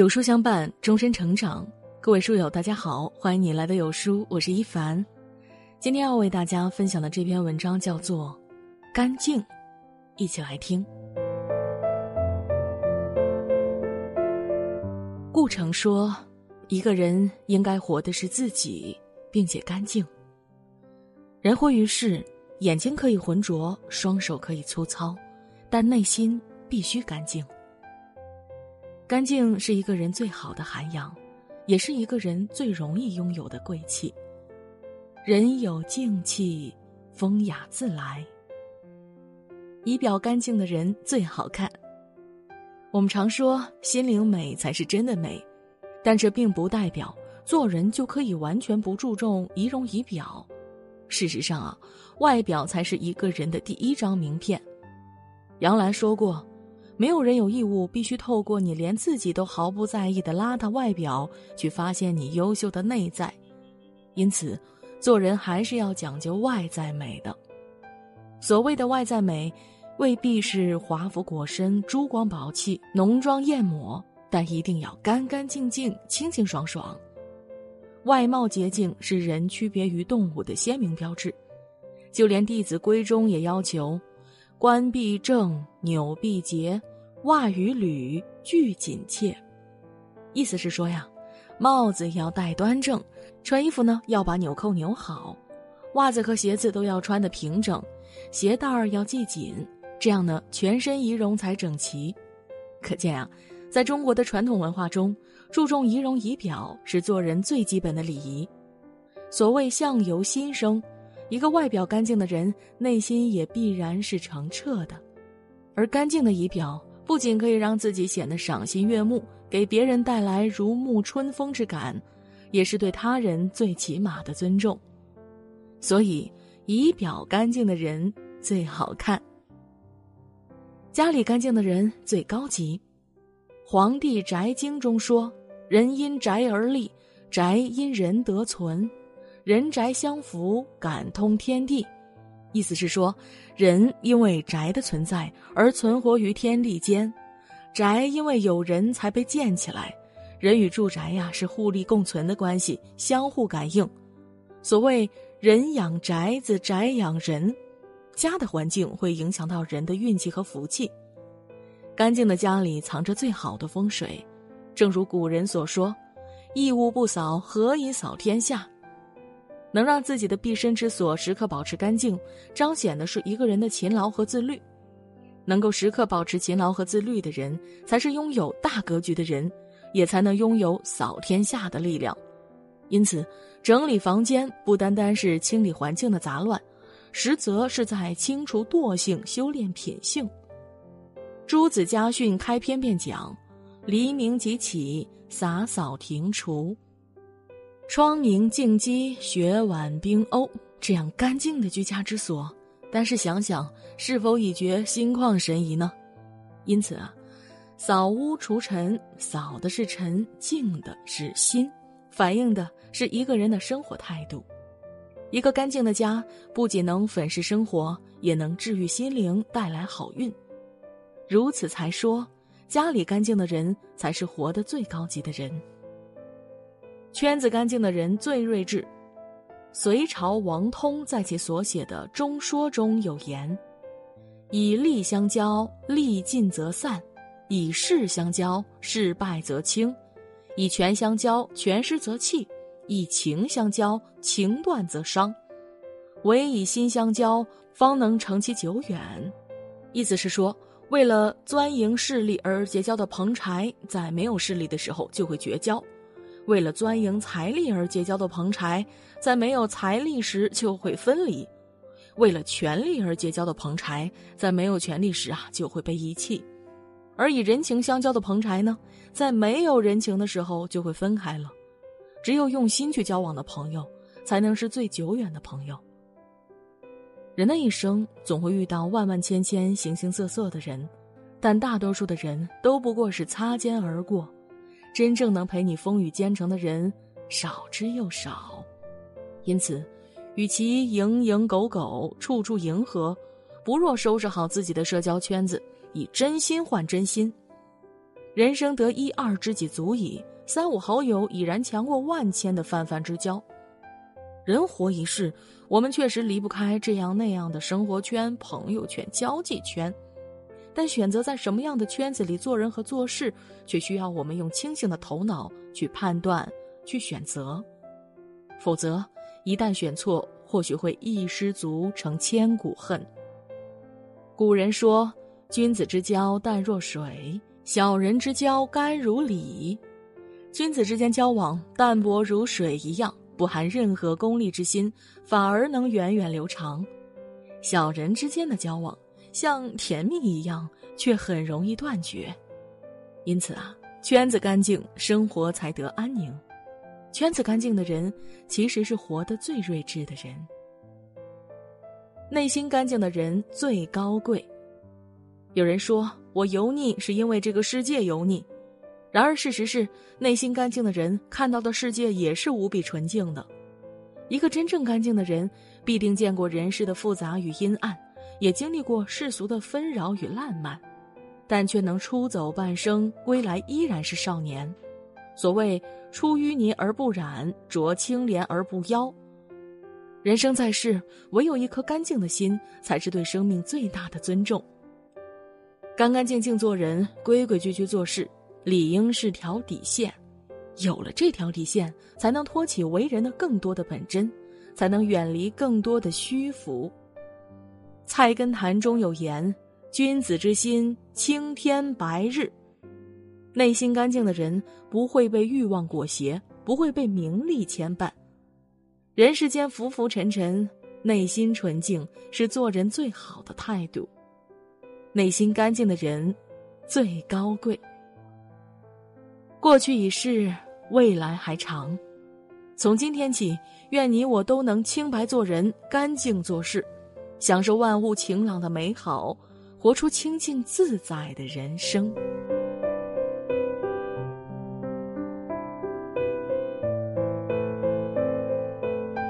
有书相伴，终身成长。各位书友，大家好，欢迎你来到有书，我是一凡。今天要为大家分享的这篇文章叫做《干净》，一起来听。顾城说：“一个人应该活的是自己，并且干净。人活于世，眼睛可以浑浊，双手可以粗糙，但内心必须干净。”干净是一个人最好的涵养，也是一个人最容易拥有的贵气。人有静气，风雅自来。仪表干净的人最好看。我们常说心灵美才是真的美，但这并不代表做人就可以完全不注重仪容仪表。事实上啊，外表才是一个人的第一张名片。杨澜说过。没有人有义务必须透过你连自己都毫不在意的邋遢外表去发现你优秀的内在，因此，做人还是要讲究外在美的。所谓的外在美，未必是华服裹身、珠光宝气、浓妆艳抹，但一定要干干净净、清清爽爽。外貌洁净是人区别于动物的鲜明标志，就连《弟子规》中也要求：冠必正，纽必结。袜与履俱紧切，意思是说呀，帽子要戴端正，穿衣服呢要把纽扣扭好，袜子和鞋子都要穿得平整，鞋带儿要系紧，这样呢全身仪容才整齐。可见啊，在中国的传统文化中，注重仪容仪表是做人最基本的礼仪。所谓相由心生，一个外表干净的人，内心也必然是澄澈的，而干净的仪表。不仅可以让自己显得赏心悦目，给别人带来如沐春风之感，也是对他人最起码的尊重。所以，仪表干净的人最好看。家里干净的人最高级。《黄帝宅经》中说：“人因宅而立，宅因人得存，人宅相扶，感通天地。”意思是说，人因为宅的存在而存活于天地间，宅因为有人才被建起来，人与住宅呀是互利共存的关系，相互感应。所谓人养宅子，宅养人，家的环境会影响到人的运气和福气。干净的家里藏着最好的风水，正如古人所说：“一屋不扫，何以扫天下？”能让自己的毕生之所时刻保持干净，彰显的是一个人的勤劳和自律。能够时刻保持勤劳和自律的人，才是拥有大格局的人，也才能拥有扫天下的力量。因此，整理房间不单单是清理环境的杂乱，实则是在清除惰性、修炼品性。朱子家训开篇便讲：“黎明即起，洒扫庭除。”窗明镜几，雪晚冰欧，这样干净的居家之所，但是想想是否已觉心旷神怡呢？因此啊，扫屋除尘，扫的是尘，净的是心，反映的是一个人的生活态度。一个干净的家，不仅能粉饰生活，也能治愈心灵，带来好运。如此才说，家里干净的人才是活得最高级的人。圈子干净的人最睿智。隋朝王通在其所写的《中说》中有言：“以利相交，利尽则散；以势相交，势败则轻；以权相交，权失则弃；以情相交，情断则伤。唯以心相交，方能成其久远。”意思是说，为了钻营势力而结交的朋柴，在没有势力的时候就会绝交。为了钻营财力而结交的朋柴，在没有财力时就会分离；为了权力而结交的朋柴，在没有权力时啊就会被遗弃；而以人情相交的朋柴呢，在没有人情的时候就会分开了。只有用心去交往的朋友，才能是最久远的朋友。人的一生总会遇到万万千千、形形色色的人，但大多数的人都不过是擦肩而过。真正能陪你风雨兼程的人少之又少，因此，与其蝇营狗苟、处处迎合，不若收拾好自己的社交圈子，以真心换真心。人生得一二知己足矣，三五好友已然强过万千的泛泛之交。人活一世，我们确实离不开这样那样的生活圈、朋友圈、交际圈，但选择在什么样的圈子里做人和做事，却需要我们用清醒的头脑去判断、去选择。否则，一旦选错，或许会一失足成千古恨。古人说：“君子之交淡若水，小人之交甘如醴。”君子之间交往淡薄如水一样。不含任何功利之心，反而能源远流长。小人之间的交往像甜蜜一样，却很容易断绝。因此啊，圈子干净，生活才得安宁。圈子干净的人，其实是活得最睿智的人。内心干净的人最高贵。有人说我油腻，是因为这个世界油腻。然而，事实是，内心干净的人看到的世界也是无比纯净的。一个真正干净的人，必定见过人世的复杂与阴暗，也经历过世俗的纷扰与烂漫，但却能出走半生，归来依然是少年。所谓“出淤泥而不染，濯清涟而不妖”。人生在世，唯有一颗干净的心，才是对生命最大的尊重。干干净净做人，规规矩矩做事。理应是条底线，有了这条底线，才能托起为人的更多的本真，才能远离更多的虚浮。菜根谭中有言：“君子之心，青天白日。”内心干净的人不会被欲望裹挟，不会被名利牵绊。人世间浮浮沉沉，内心纯净是做人最好的态度。内心干净的人，最高贵。过去已逝，未来还长。从今天起，愿你我都能清白做人，干净做事，享受万物晴朗的美好，活出清净自在的人生。